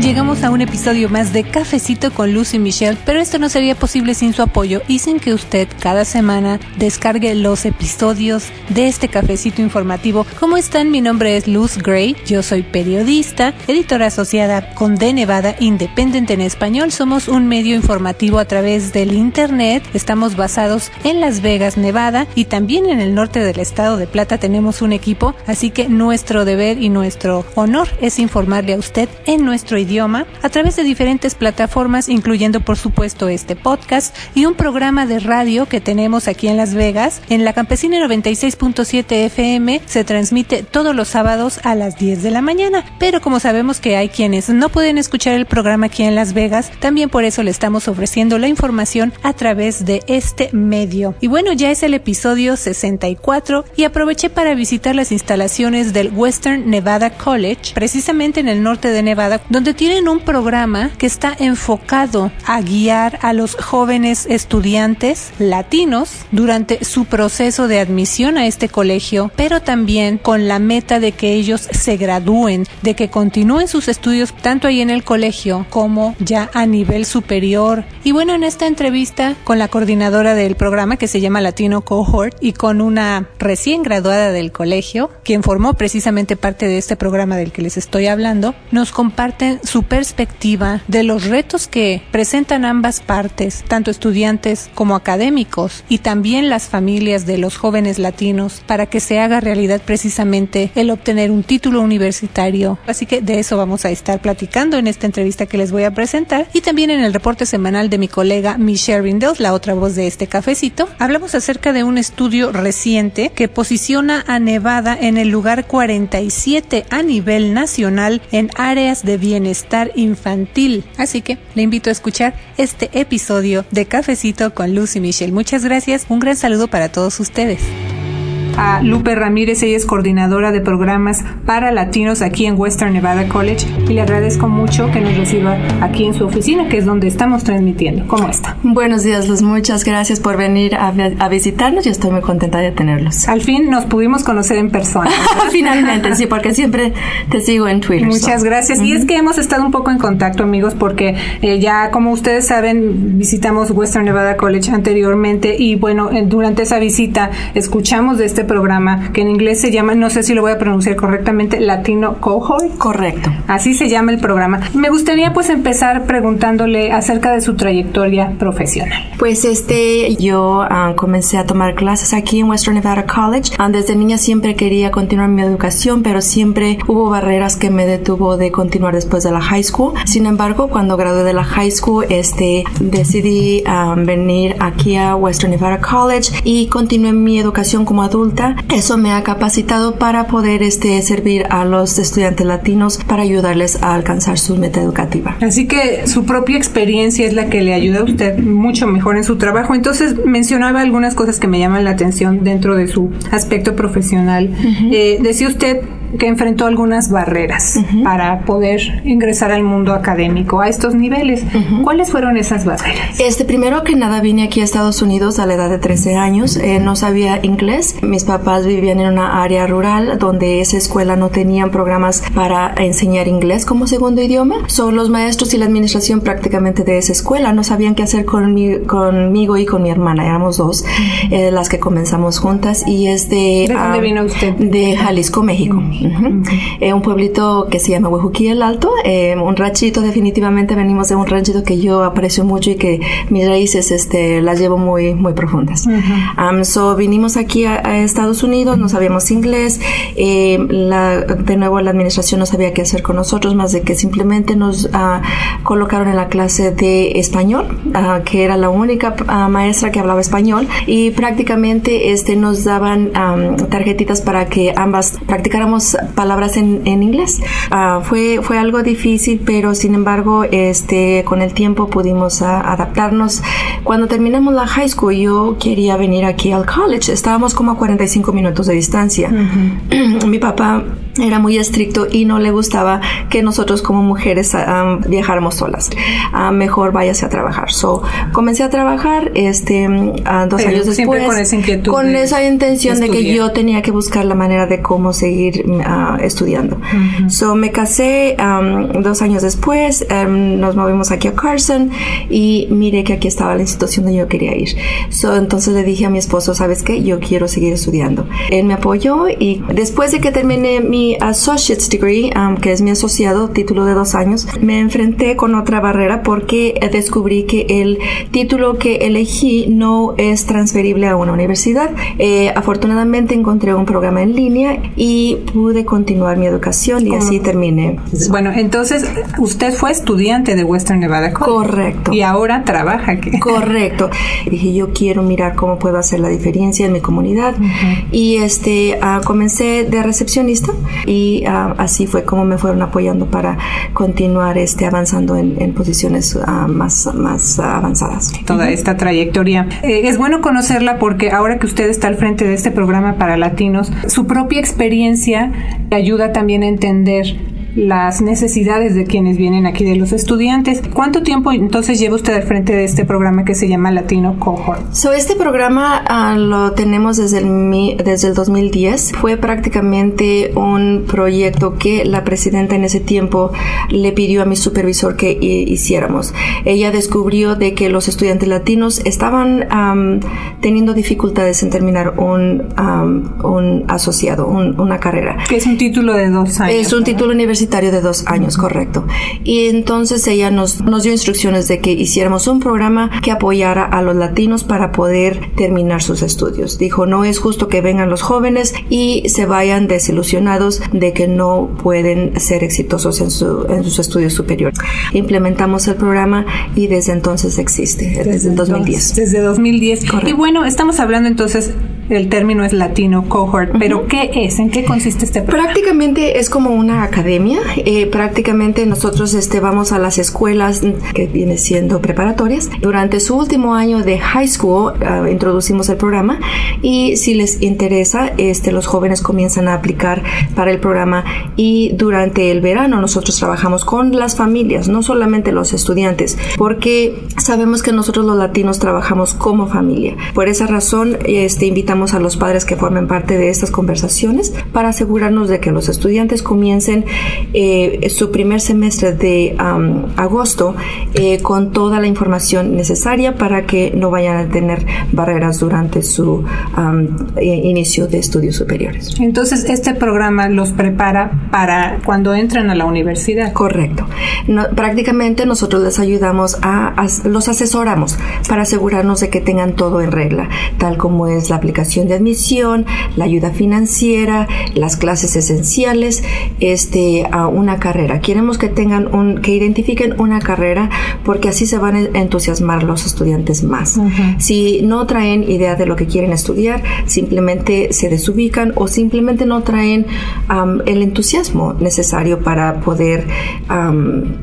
Llegamos a un episodio más de Cafecito con Luz y Michelle, pero esto no sería posible sin su apoyo y sin que usted cada semana descargue los episodios de este cafecito informativo. ¿Cómo están? Mi nombre es Luz Gray, yo soy periodista, editora asociada con The Nevada Independent en español. Somos un medio informativo a través del internet. Estamos basados en Las Vegas, Nevada y también en el norte del estado de Plata tenemos un equipo, así que nuestro deber y nuestro honor es informarle a usted en nuestro idioma idioma a través de diferentes plataformas, incluyendo por supuesto este podcast y un programa de radio que tenemos aquí en Las Vegas. En la Campesina 96.7 FM se transmite todos los sábados a las 10 de la mañana, pero como sabemos que hay quienes no pueden escuchar el programa aquí en Las Vegas, también por eso le estamos ofreciendo la información a través de este medio. Y bueno, ya es el episodio 64 y aproveché para visitar las instalaciones del Western Nevada College, precisamente en el norte de Nevada, donde tienen un programa que está enfocado a guiar a los jóvenes estudiantes latinos durante su proceso de admisión a este colegio, pero también con la meta de que ellos se gradúen, de que continúen sus estudios tanto ahí en el colegio como ya a nivel superior. Y bueno, en esta entrevista con la coordinadora del programa que se llama Latino Cohort y con una recién graduada del colegio, quien formó precisamente parte de este programa del que les estoy hablando, nos comparten su perspectiva de los retos que presentan ambas partes, tanto estudiantes como académicos, y también las familias de los jóvenes latinos, para que se haga realidad precisamente el obtener un título universitario. Así que de eso vamos a estar platicando en esta entrevista que les voy a presentar y también en el reporte semanal de mi colega Michelle Rindels, la otra voz de este cafecito. Hablamos acerca de un estudio reciente que posiciona a Nevada en el lugar 47 a nivel nacional en áreas de bienestar estar infantil. Así que le invito a escuchar este episodio de Cafecito con Lucy Michelle. Muchas gracias, un gran saludo para todos ustedes a Lupe Ramírez, ella es coordinadora de programas para latinos aquí en Western Nevada College y le agradezco mucho que nos reciba aquí en su oficina, que es donde estamos transmitiendo. ¿Cómo está? Buenos días, Luz. Muchas gracias por venir a, visitarnos. Yo estoy muy contenta de tenerlos. Al fin nos pudimos conocer en persona. Finalmente, sí, porque siempre te sigo en Twitter. Muchas gracias. Y es que hemos estado un poco en contacto, amigos, porque eh, ya, como ustedes saben, visitamos Western Nevada College anteriormente y bueno, durante esa visita escuchamos de este programa que en inglés se llama, no sé si lo voy a pronunciar correctamente, Latino Cohort. Correcto. Así se llama el programa. Me gustaría pues empezar preguntándole acerca de su trayectoria profesional. Pues este, yo ah, comencé a tomar clases aquí en Western Nevada College. Ah, desde niña siempre quería continuar mi educación, pero siempre hubo barreras que me detuvo de continuar después de la high school. Sin embargo, cuando gradué de la high school, este, decidí ah, venir aquí a Western Nevada College y continué mi educación como eso me ha capacitado para poder este, servir a los estudiantes latinos para ayudarles a alcanzar su meta educativa. Así que su propia experiencia es la que le ayuda a usted mucho mejor en su trabajo. Entonces mencionaba algunas cosas que me llaman la atención dentro de su aspecto profesional. Eh, decía usted que enfrentó algunas barreras para poder ingresar al mundo académico a estos niveles. ¿Cuáles fueron esas barreras? Este, primero que nada vine aquí a Estados Unidos a la edad de 13 años, eh, no sabía inglés, mis papás vivían en una área rural donde esa escuela no tenían programas para enseñar inglés como segundo idioma, son los maestros y la administración prácticamente de esa escuela. No sabían qué hacer conmigo y con mi hermana, éramos dos, eh, las que comenzamos juntas. Y es de... ¿De dónde vino usted? De Jalisco, México. Eh, un pueblito que se llama Huejuquí el Alto, eh, un ranchito, definitivamente venimos de un ranchito que yo aprecio mucho y que mis raíces este, las llevo muy, muy profundas. so vinimos aquí a, Estados Unidos, no sabíamos inglés, eh, la, de nuevo la administración no sabía qué hacer con nosotros, más de que simplemente nos ah, colocaron en la clase de español, ah, que era la única ah, maestra que hablaba español. Y prácticamente este, nos daban tarjetitas para que ambas practicáramos palabras en, en inglés. Ah, fue, fue algo difícil, pero sin embargo, este, con el tiempo pudimos adaptarnos. Cuando terminamos la high school, yo quería venir aquí al college. Estábamos como a 45 minutos de distancia. Mi papá era muy estricto y no le gustaba que nosotros como mujeres um, viajáramos solas. Uh, mejor váyase a trabajar. So, comencé a trabajar este, uh, dos años después. con esa inquietud. Con esa intención de, que yo tenía que buscar la manera de cómo seguir estudiando. So, me casé um, dos años después, um, nos movimos aquí a Carson y miré que aquí estaba la institución donde yo quería ir. So, entonces le dije a mi esposo, ¿sabes qué? Yo quiero seguir estudiando. Él me apoyó y después de que terminé mi associate's degree, um, que es mi asociado, título de dos años, me enfrenté con otra barrera porque descubrí que el título que elegí no es transferible a una universidad. Eh, afortunadamente encontré un programa en línea y pude continuar mi educación y así terminé. Bueno, entonces usted fue estudiante de Western Nevada College. Correcto. Y ahora trabaja aquí. Correcto. Dije, yo quiero mirar cómo puedo hacer la diferencia en mi comunidad. Y este, uh, comencé de recepcionista y uh, así fue como me fueron apoyando para continuar este, avanzando en, en posiciones uh, más, más avanzadas. Toda esta trayectoria. Eh, es bueno conocerla porque ahora que usted está al frente de este programa para latinos, su propia experiencia ayuda también a entender las necesidades de quienes vienen aquí, de los estudiantes. ¿Cuánto tiempo entonces lleva usted al frente de este programa que se llama Latino Cohort? So, este programa uh, lo tenemos desde el, desde el 2010. Fue prácticamente un proyecto que la presidenta en ese tiempo le pidió a mi supervisor que hiciéramos. Ella descubrió de que los estudiantes latinos estaban um, teniendo dificultades en terminar un, um, un asociado, una carrera. Que es un título de dos años. Es un título universitario de dos años, correcto. Y entonces ella nos, nos dio instrucciones de que hiciéramos un programa que apoyara a los latinos para poder terminar sus estudios. Dijo, no es justo que vengan los jóvenes y se vayan desilusionados de que no pueden ser exitosos en, su, en sus estudios superiores. Implementamos el programa y desde entonces existe, desde, el 2010. Desde 2010. Correcto. Y bueno, estamos hablando entonces el término es latino cohort, pero ¿qué es? ¿En qué consiste este programa? Prácticamente es como una academia. Eh, prácticamente nosotros este, vamos a las escuelas que viene siendo preparatorias. Durante su último año de high school uh, introducimos el programa y si les interesa, este, los jóvenes comienzan a aplicar para el programa y durante el verano nosotros trabajamos con las familias, no solamente los estudiantes, porque sabemos que nosotros los latinos trabajamos como familia. Por esa razón, este, invitamos a los padres que formen parte de estas conversaciones para asegurarnos de que los estudiantes comiencen eh, su primer semestre de agosto eh, con toda la información necesaria para que no vayan a tener barreras durante su inicio de estudios superiores. Entonces, este programa los prepara para cuando entran a la universidad. Correcto. prácticamente nosotros les ayudamos a, a, los asesoramos para asegurarnos de que tengan todo en regla, tal como es la aplicación de admisión, la ayuda financiera, las clases esenciales, este, a una carrera. Queremos que tengan un, que identifiquen una carrera porque así se van a entusiasmar los estudiantes más. Si no traen idea de lo que quieren estudiar, simplemente se desubican o simplemente no traen el entusiasmo necesario para poder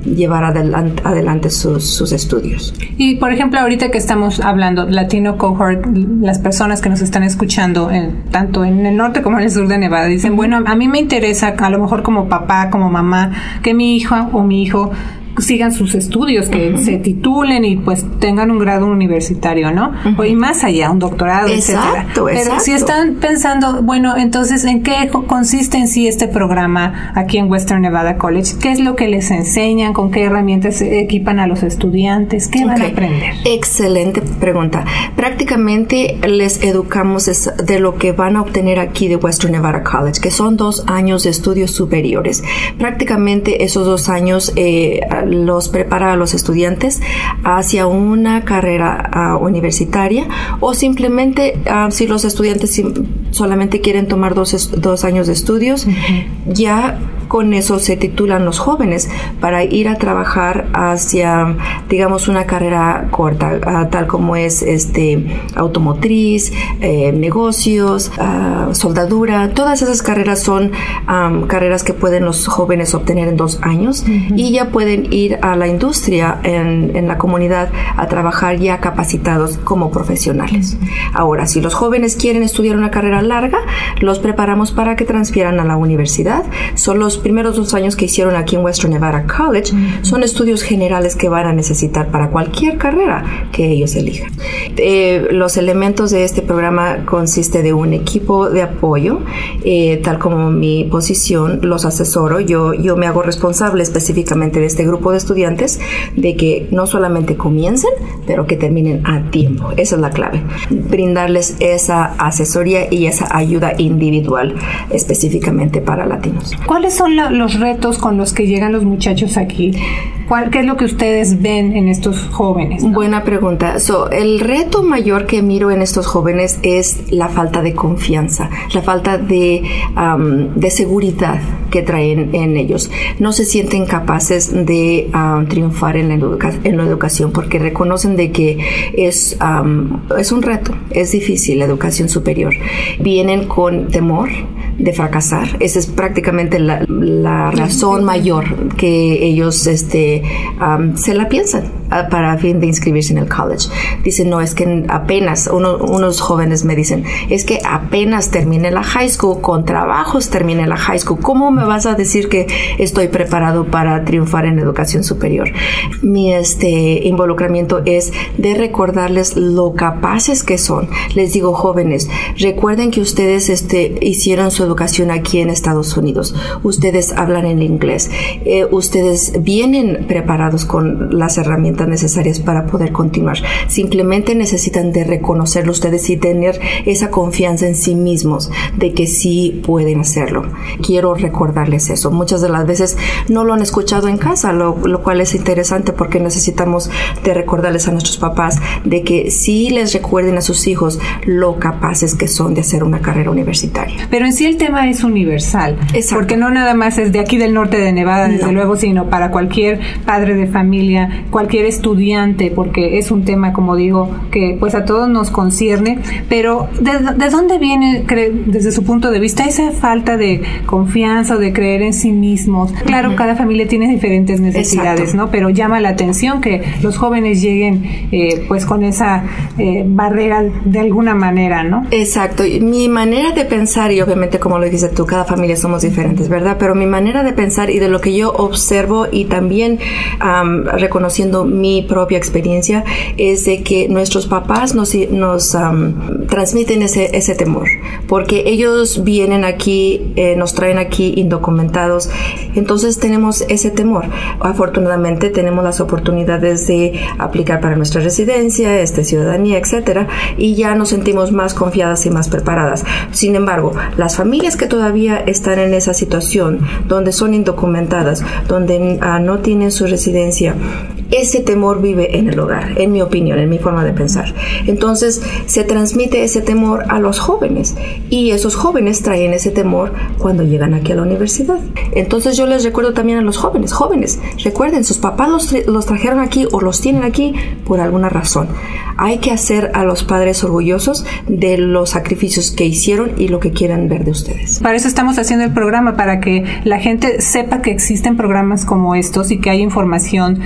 llevar adelante, adelante sus, sus estudios. Y por ejemplo, ahorita que estamos hablando Latino Cohort, las personas que nos están escuchando, tanto en el norte como en el sur de Nevada, dicen, bueno, a mí me interesa, a lo mejor como papá, como mamá, que mi hija o mi hijo sigan sus estudios, que se titulen y pues tengan un grado universitario, ¿no? O y más allá, un doctorado, exacto, etcétera. Pero si están pensando, bueno, entonces, ¿en qué consiste en sí este programa aquí en Western Nevada College? ¿Qué es lo que les enseñan? ¿Con qué herramientas equipan a los estudiantes? ¿Qué van a aprender? Excelente pregunta. Prácticamente les educamos de lo que van a obtener aquí de Western Nevada College, que son dos años de estudios superiores. Prácticamente esos dos años eh, los prepara a los estudiantes hacia una carrera uh, universitaria o simplemente uh, si los estudiantes solamente quieren tomar dos, dos años de estudios, uh -huh. ya con eso se titulan los jóvenes para ir a trabajar hacia, digamos, una carrera corta, ah, tal como es este automotriz, eh, negocios, ah, soldadura. Todas esas carreras son carreras que pueden los jóvenes obtener en dos años y ya pueden ir a la industria en, en, la comunidad a trabajar ya capacitados como profesionales. Ahora, si los jóvenes quieren estudiar una carrera larga, los preparamos para que transfieran a la universidad. Son los primeros dos años que hicieron aquí en Western Nevada College. Son estudios generales que van a necesitar para cualquier carrera que ellos elijan. Eh, los elementos de este programa consiste de un equipo de apoyo, eh, tal como mi posición los asesoro. Yo, yo me hago responsable específicamente de este grupo de estudiantes de que no solamente comiencen, pero que terminen a tiempo. Esa es la clave. Brindarles esa asesoría y esa ayuda individual específicamente para latinos. ¿Cuáles son los retos con los que llegan los muchachos aquí? ¿Qué es lo que ustedes ven en estos jóvenes? Buena pregunta. el reto mayor que miro en estos jóvenes es la falta de confianza, la falta de, de seguridad que traen en ellos. No se sienten capaces de triunfar en la, en la, educación porque reconocen de que es, es un reto, es difícil la educación superior. Vienen con temor de fracasar. Esa es prácticamente la, la razón mayor que ellos este, se la piensan para fin de inscribirse en el college. Dicen, no, es que apenas, unos jóvenes me dicen, es que apenas terminé la high school, con trabajos terminé la high school, ¿cómo me vas a decir que estoy preparado para triunfar en educación superior? Mi este, involucramiento es de recordarles lo capaces que son. Les digo, jóvenes, recuerden que ustedes este, hicieron su educación aquí en Estados Unidos. Ustedes hablan en inglés. Eh, ustedes vienen preparados con las herramientas necesarias para poder continuar. Simplemente necesitan de reconocerlo ustedes y tener esa confianza en sí mismos de que sí pueden hacerlo. Quiero recordarles eso. Muchas de las veces no lo han escuchado en casa, lo, lo cual es interesante porque necesitamos de recordarles a nuestros papás de que sí les recuerden a sus hijos lo capaces que son de hacer una carrera universitaria. Pero en sí el tema es universal, porque no nada más es de aquí del norte de Nevada, desde luego, sino para cualquier padre de familia, cualquier estudiante, porque es un tema, como digo, que pues a todos nos concierne, pero ¿de, dónde viene, desde su punto de vista, esa falta de confianza o de creer en sí mismos? Claro, cada familia tiene diferentes necesidades, ¿no? Pero llama la atención que los jóvenes lleguen eh, pues con esa eh, barrera de alguna manera, ¿no? Exacto. Mi manera de pensar, y obviamente como lo dices tú, cada familia somos diferentes, ¿verdad? Pero mi manera de pensar y de lo que yo observo y también reconociendo mi propia experiencia es de que nuestros papás nos, nos transmiten ese, ese temor, porque ellos vienen aquí, eh, nos traen aquí indocumentados, entonces tenemos ese temor. Afortunadamente tenemos las oportunidades de aplicar para nuestra residencia, este, ciudadanía, etcétera, y ya nos sentimos más confiadas y más preparadas. Sin embargo, las familias que todavía están en esa situación, donde son indocumentadas, donde ah, no tienen su residencia, ese temor vive en el hogar, en mi opinión, en mi forma de pensar. Entonces se transmite ese temor a los jóvenes y esos jóvenes traen ese temor cuando llegan aquí a la universidad. Entonces yo les recuerdo también a los jóvenes, jóvenes, recuerden, sus papás los, los trajeron aquí o los tienen aquí por alguna razón. Hay que hacer a los padres orgullosos de los sacrificios que hicieron y lo que quieran ver de ustedes. Para eso estamos haciendo el programa, para que la gente sepa que existen programas como estos y que hay información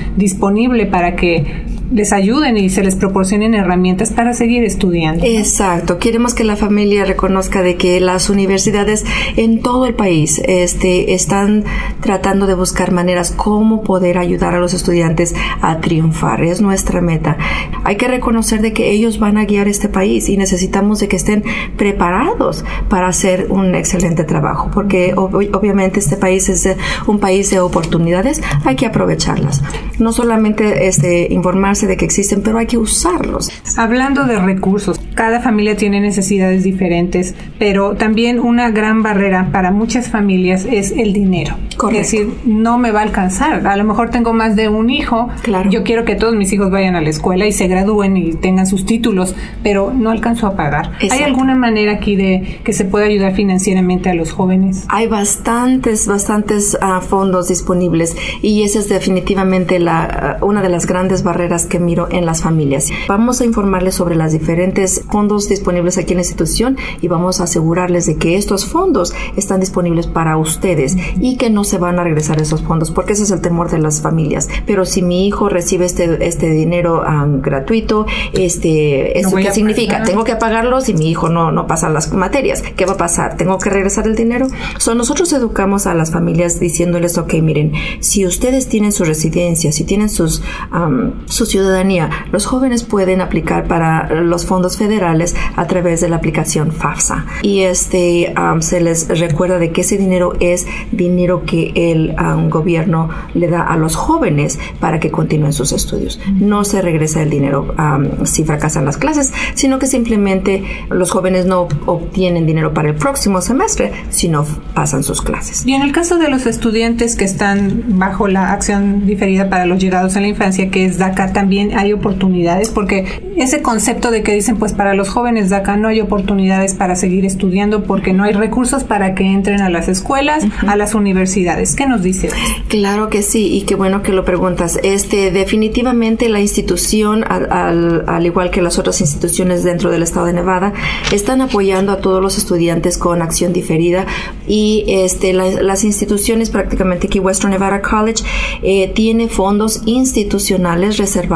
para que les ayuden y se les proporcionen herramientas para seguir estudiando. Exacto. Queremos que la familia reconozca de que las universidades en todo el país este, están tratando de buscar maneras cómo poder ayudar a los estudiantes a triunfar. Es nuestra meta. Hay que reconocer de que ellos van a guiar este país y necesitamos de que estén preparados para hacer un excelente trabajo, porque obviamente este país es un país de oportunidades. Hay que aprovecharlas. No solamente este, informarse de que existen, pero hay que usarlos. Hablando de recursos, cada familia tiene necesidades diferentes, pero también una gran barrera para muchas familias es el dinero. Correcto. Es decir, no me va a alcanzar. A lo mejor tengo más de un hijo. Claro. Yo quiero que todos mis hijos vayan a la escuela y se gradúen y tengan sus títulos, pero no alcanzo a pagar. ¿Hay Exacto. alguna manera aquí de que se pueda ayudar financieramente a los jóvenes? Hay bastantes, bastantes ah, fondos disponibles y esa es definitivamente la, ah, una de las grandes barreras que miro en las familias. Vamos a informarles sobre los diferentes fondos disponibles aquí en la institución y vamos a asegurarles de que estos fondos están disponibles para ustedes y que no se van a regresar esos fondos porque ese es el temor de las familias. Pero si mi hijo recibe este, este dinero ah, gratuito, este, ¿eso voy qué significa? pagar. Tengo que pagarlo si mi hijo no, no pasa las materias. ¿Qué va a pasar? ¿Tengo que regresar el dinero? So, nosotros educamos a las familias diciéndoles, ok, miren, si ustedes tienen su residencia, si tienen sus, am, su ciudadanía, los jóvenes pueden aplicar para los fondos federales a través de la aplicación FAFSA. Y este am, se les recuerda de que ese dinero es dinero que el am, gobierno le da a los jóvenes para que continúen sus estudios. No se regresa el dinero am, si fracasan las clases, sino que simplemente los jóvenes no obtienen dinero para el próximo semestre, sino pasan sus clases. Y en el caso de los estudiantes que están bajo la acción diferida para los llegados en la infancia, que es DACA, también hay oportunidades, porque ese concepto de que dicen, pues para los jóvenes DACA no hay oportunidades para seguir estudiando porque no hay recursos para que entren a las escuelas, a las universidades. ¿Qué nos dice? Claro que sí, y qué bueno que lo preguntas. Este, definitivamente la institución, al, al- al igual que las otras instituciones dentro del estado de Nevada, están apoyando a todos los estudiantes con acción diferida y este, la- las instituciones, prácticamente aquí Western Nevada College, eh, tiene fondos institucionales reservados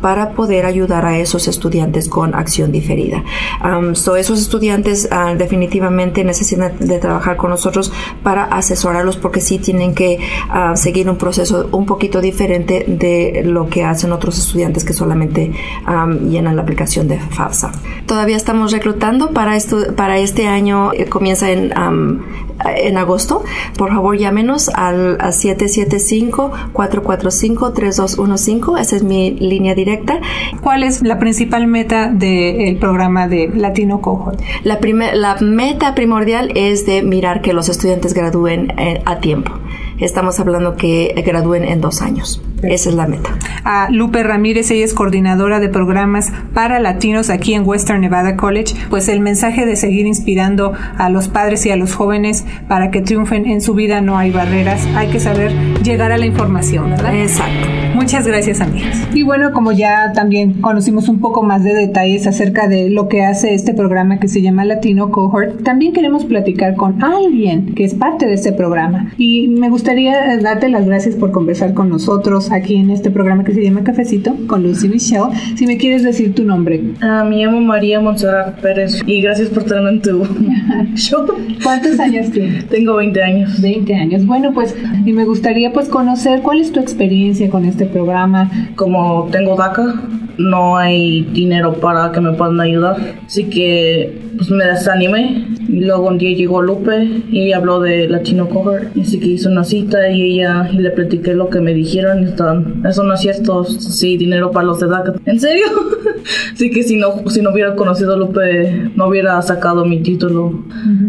para poder ayudar a esos estudiantes con acción diferida. Um, so esos estudiantes ah, definitivamente necesitan de trabajar con nosotros para asesorarlos porque sí tienen que ah, seguir un proceso un poquito diferente de lo que hacen otros estudiantes que solamente llenan la aplicación de FAFSA. Todavía estamos reclutando para para este año eh, comienza en um, en agosto. Por favor, llámenos al a 775-445-3215. Esa es mi línea directa. ¿Cuál es la principal meta del programa de Latino Cohort? La meta primordial es de mirar que los estudiantes gradúen eh, a tiempo. Estamos hablando que gradúen en dos años. Esa es la meta. a Lupe Ramírez, ella es coordinadora de programas para latinos aquí en Western Nevada College, pues el mensaje de seguir inspirando a los padres y a los jóvenes para que triunfen en su vida no hay barreras, hay que saber llegar a la información, ¿verdad? Exacto. Muchas gracias, amigas. Y bueno, como ya también conocimos un poco más de detalles acerca de lo que hace este programa que se llama Latino Cohort, también queremos platicar con alguien que es parte de este programa. Y me gustaría darte las gracias por conversar con nosotros aquí en este programa que se llama Cafecito con Lucy Michelle. Si me quieres decir tu nombre. Ah, me llamo María Montserrat Pérez y gracias por tenerme en tu show. ¿Cuántos años tienes? Tengo 20 años. 20 años. Bueno, pues, y me gustaría pues conocer cuál es tu experiencia con este programa. Como tengo DACA, no hay dinero para que me puedan ayudar. Así que pues me desanimé. Y luego un día llegó Lupe y ella habló de Latino. Y así que hizo una cita y ella y le platiqué lo que me dijeron. Y estaban, eso no es cierto, sí, dinero para los de DACA. ¿En serio? así que si no, si no hubiera conocido a Lupe, no hubiera sacado mi título.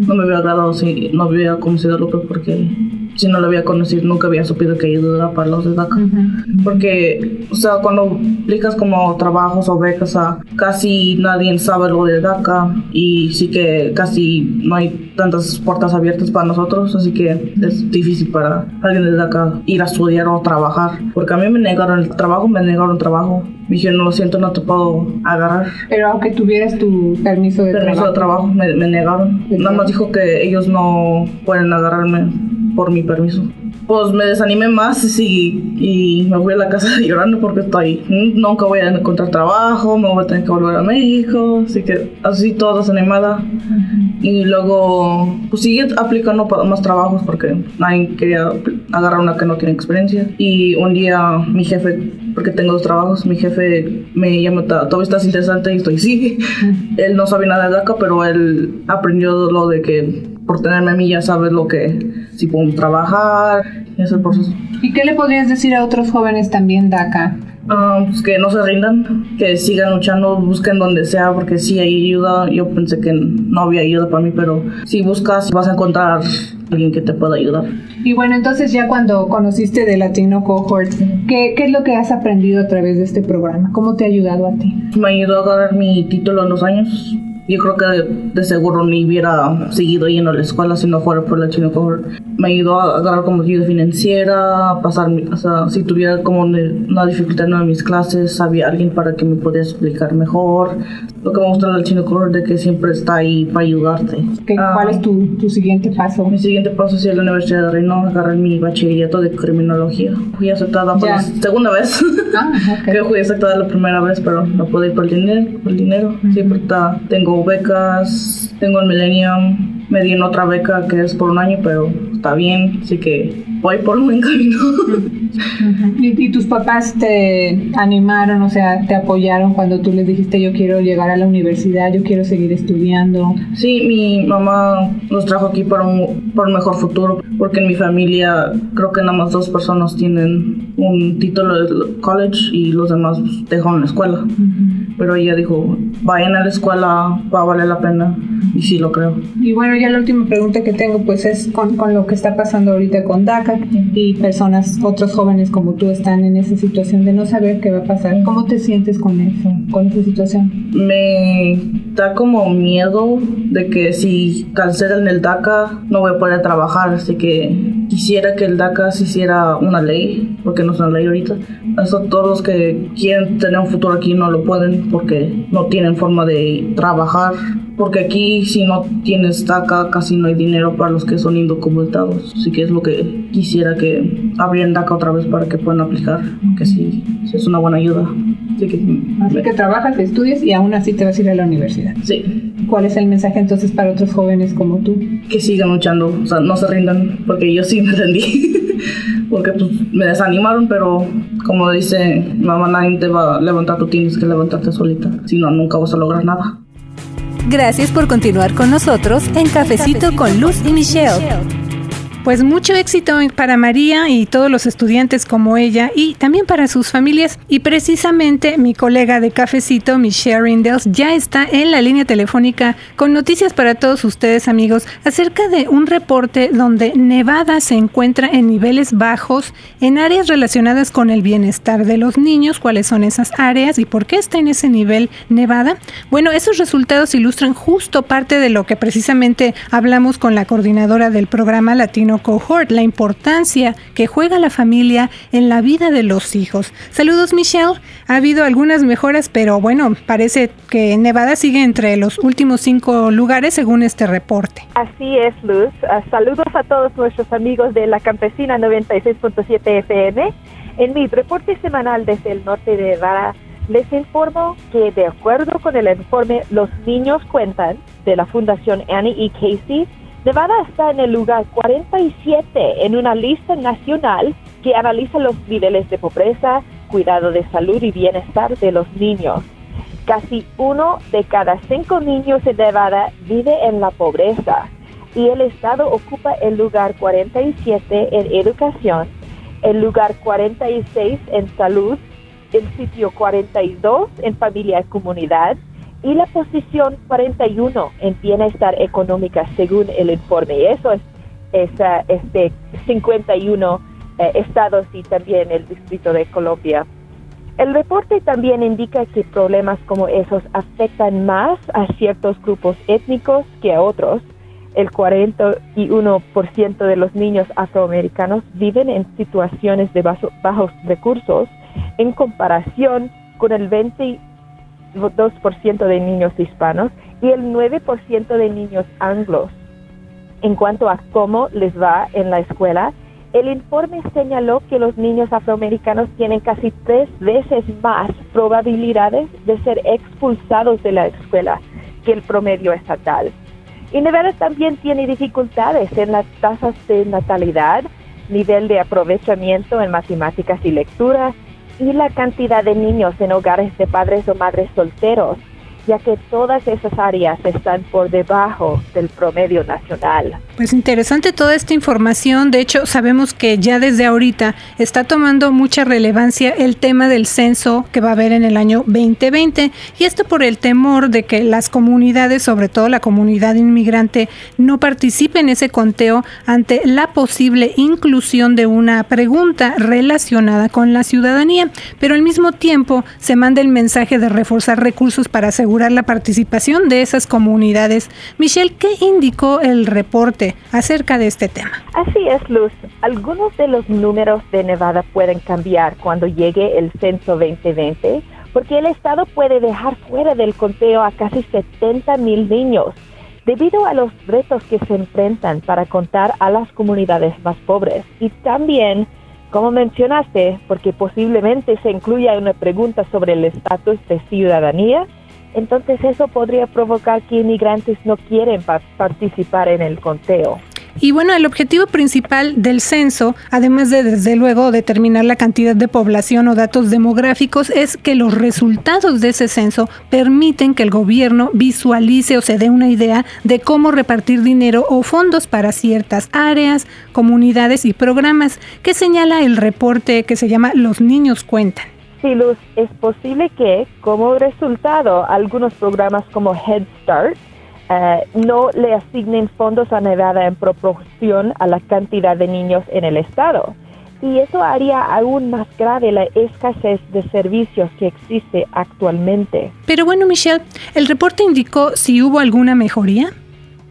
No me hubiera agradado si no hubiera conocido a Lupe porque si no lo había conocido nunca había supido que ayuda para los de DACA. Porque, o sea, cuando aplicas como trabajos o becas, a casi nadie sabe lo de DACA y sí que casi no hay tantas puertas abiertas para nosotros, así que es difícil para alguien de DACA ir a estudiar o trabajar. Porque a mí me negaron el trabajo, me negaron trabajo. Me dijeron, lo siento, no te puedo agarrar. Pero aunque tuvieras tu permiso de Permiso de trabajo, me, me negaron. Nada más dijo que ellos no pueden agarrarme por mi permiso. Pues me desanimé más y, y me fui a la casa llorando porque estoy. "Mm, Nunca voy a encontrar trabajo, me voy a tener que volver a México. Así que así toda desanimada. Y luego, pues sigue aplicando para más trabajos porque nadie quería agarrar una que no tiene experiencia. Y un día mi jefe, porque tengo dos trabajos, mi jefe me llama, "Ta- ¿todavía estás interesante? Y estoy, sí. Él no sabía nada de DACA, pero él aprendió lo de que por tenerme a mí ya sabes lo que, si puedo trabajar, y ese proceso. ¿Y qué le podrías decir a otros jóvenes también de acá? Ah, pues que no se rindan, que sigan luchando, busquen donde sea, porque sí hay ayuda. Yo pensé que no había ayuda para mí, pero si buscas vas a encontrar alguien que te pueda ayudar. Y bueno, entonces ya cuando conociste de Latino Cohort, ¿qué, ¿qué, es lo que has aprendido a través de este programa? ¿Cómo te ha ayudado a ti? Me ayudó a ganar mi título en dos años yo creo que de, seguro ni hubiera seguido yendo a la escuela si no fuera por la Chino Cohort. Me ayudó a agarrar como ayuda financiera, a pasar, o sea, si tuviera como una dificultad en una de mis clases, había alguien para que me pudiera explicar mejor. Lo que me gusta del Chino Cohort de que siempre está ahí para ayudarte. ¿Cuál es tu, tu, siguiente paso? Mi siguiente paso es ir a la Universidad de Reino, agarrar mi bachillerato de criminología. Fui aceptada por la segunda vez. Ah, okay. que fui aceptada la primera vez, pero no pude ir por el dinero. Por el dinero. Sí, porque tengo becas, tengo el Millennium, me dieron otra beca que es por un año, pero está bien, así que voy por un buen camino. ¿Y, tus papás te animaron, o sea, te apoyaron cuando tú les dijiste yo quiero llegar a la universidad, yo quiero seguir estudiando? Sí, mi mamá nos trajo aquí para un, por un mejor futuro, porque en mi familia creo que nada más dos personas tienen un título de college y los demás pues, dejaron la escuela. Pero ella dijo, vayan a la escuela, va a valer la pena. Y sí lo creo. Y bueno, ya la última pregunta que tengo pues es con, con lo que está pasando ahorita con DACA y personas, otros jóvenes como tú están en esa situación de no saber qué va a pasar. ¿Cómo te sientes con eso, con esa situación? Me da como miedo de que si cancelan el DACA no voy a poder trabajar, así que quisiera que el DACA se hiciera una ley, porque no es una ley ahorita. Eso todos los que quieren tener un futuro aquí no lo pueden porque no tienen forma de trabajar. Porque aquí si no tienes DACA casi no hay dinero para los que son indocumentados. Así que es lo que quisiera que abrieran DACA otra vez para que puedan aplicar, que sí, es una buena ayuda. Así que, así que trabajas, estudias y aún así te vas a ir a la universidad. Sí. ¿Cuál es el mensaje entonces para otros jóvenes como tú? Que sigan luchando, o sea, no se rindan, porque yo sí me rendí. porque pues, me desanimaron, pero como dice mamá, nadie te va a levantar, tú tienes que levantarte solita, si no, nunca vas a lograr nada. Gracias por continuar con nosotros en Cafecito, con Luz y Michelle. Pues mucho éxito para María y todos los estudiantes como ella y también para sus familias. Y precisamente mi colega de cafecito, Michelle Rindels, ya está en la línea telefónica con noticias para todos ustedes amigos acerca de un reporte donde Nevada se encuentra en niveles bajos en áreas relacionadas con el bienestar de los niños. ¿Cuáles son esas áreas y por qué está en ese nivel Nevada? Bueno, esos resultados ilustran justo parte de lo que precisamente hablamos con la coordinadora del programa Latino Cohort, la importancia que juega la familia en la vida de los hijos. Saludos Michelle, ha habido algunas mejoras, pero bueno, parece que Nevada sigue entre los últimos cinco lugares según este reporte. Así es, Luz. Ah, saludos a todos nuestros amigos de la Campesina 96.7 FM. En mi reporte semanal desde el norte de Nevada, les informo que de acuerdo con el informe Los Niños Cuentan de la Fundación Annie E. Casey, Nevada está en el lugar 47 en una lista nacional que analiza los niveles de pobreza, cuidado de salud y bienestar de los niños. Casi uno de cada cinco niños en Nevada vive en la pobreza y el estado ocupa el lugar 47 en educación, el lugar 46 en salud, el sitio 42 en familia y comunidad, y la posición 41 en bienestar económica según el informe. Y eso es, este 51 eh, estados y también el Distrito de Colombia. El reporte también indica que problemas como esos afectan más a ciertos grupos étnicos que a otros. El 41% de los niños afroamericanos viven en situaciones de bajos recursos en comparación con el 20 2% de niños hispanos y el 9% de niños anglos. En cuanto a cómo les va en la escuela, el informe señaló que los niños afroamericanos tienen casi tres veces más probabilidades de ser expulsados de la escuela que el promedio estatal. Y Nevada también tiene dificultades en las tasas de natalidad, nivel de aprovechamiento en matemáticas y lectura, y la cantidad de niños en hogares de padres o madres solteros. Ya que todas esas áreas están por debajo del promedio nacional. Pues interesante toda esta información. De hecho, sabemos que ya desde ahorita está tomando mucha relevancia el tema del censo que va a haber en el año 2020 y esto por el temor de que las comunidades, sobre todo la comunidad inmigrante, no participe en ese conteo ante la posible inclusión de una pregunta relacionada con la ciudadanía. Pero al mismo tiempo se manda el mensaje de reforzar recursos para asegurar la participación de esas comunidades. Michelle, ¿qué indicó el reporte acerca de este tema? Así es, Luz. Algunos de los números de Nevada pueden cambiar cuando llegue el censo 2020 porque el Estado puede dejar fuera del conteo a casi 70 mil niños debido a los retos que se enfrentan para contar a las comunidades más pobres y también, como mencionaste, porque posiblemente se incluya una pregunta sobre el estatus de ciudadanía, entonces eso podría provocar que inmigrantes no quieren participar en el conteo. Y bueno, el objetivo principal del censo, además de desde luego determinar la cantidad de población o datos demográficos, es que los resultados de ese censo permiten que el gobierno visualice o se dé una idea de cómo repartir dinero o fondos para ciertas áreas, comunidades y programas que señala el reporte que se llama Los niños cuentan. Luz, es posible que como resultado algunos programas como Head Start eh, no le asignen fondos a Nevada en proporción a la cantidad de niños en el estado. Y eso haría aún más grave la escasez de servicios que existe actualmente. Pero bueno, Michelle, ¿el reporte indicó si hubo alguna mejoría?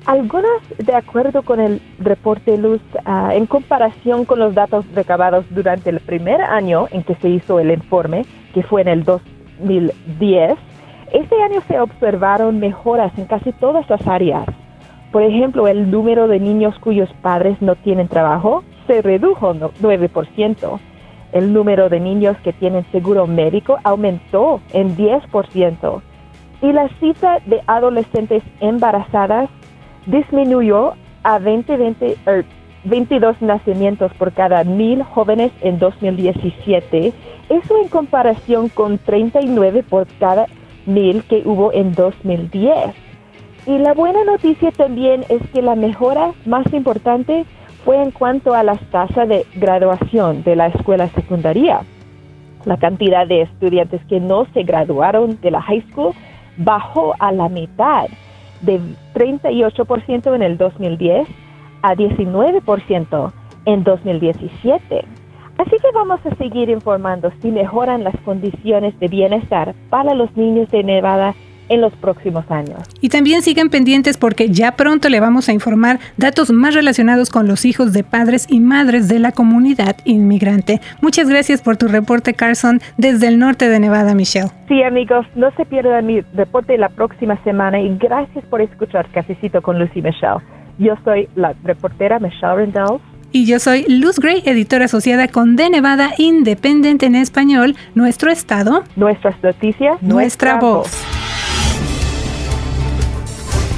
Algunas, de acuerdo con el reporte Luz, ah, en comparación con los datos recabados durante el primer año en que se hizo el informe, que fue en el 2010, este año se observaron mejoras en casi todas las áreas. Por ejemplo, el número de niños cuyos padres no tienen trabajo se redujo 9%. El número de niños que tienen seguro médico aumentó en 10%. Y la cifra de adolescentes embarazadas disminuyó a 20, 22 er, nacimientos por cada mil jóvenes en 2017. Eso en comparación con 39 por cada mil que hubo en 2010. Y la buena noticia también es que la mejora más importante fue en cuanto a las tasas de graduación de la escuela secundaria. La cantidad de estudiantes que no se graduaron de la high school bajó a la mitad, de 38% en el 2010 a 19% en 2017. Así que vamos a seguir informando si mejoran las condiciones de bienestar para los niños de Nevada en los próximos años. Y también sigan pendientes porque ya pronto le vamos a informar datos más relacionados con los hijos de padres y madres de la comunidad inmigrante. Muchas gracias por tu reporte, Carson, desde el norte de Nevada, Michelle. Sí, amigos, no se pierdan mi reporte la próxima semana y gracias por escuchar Cafecito con Lucy Michelle. Yo soy la reportera Michelle Rendell y yo soy Luz Gray, editora asociada con De Nevada Independent en español, nuestro estado, nuestras noticias, nuestra, voz.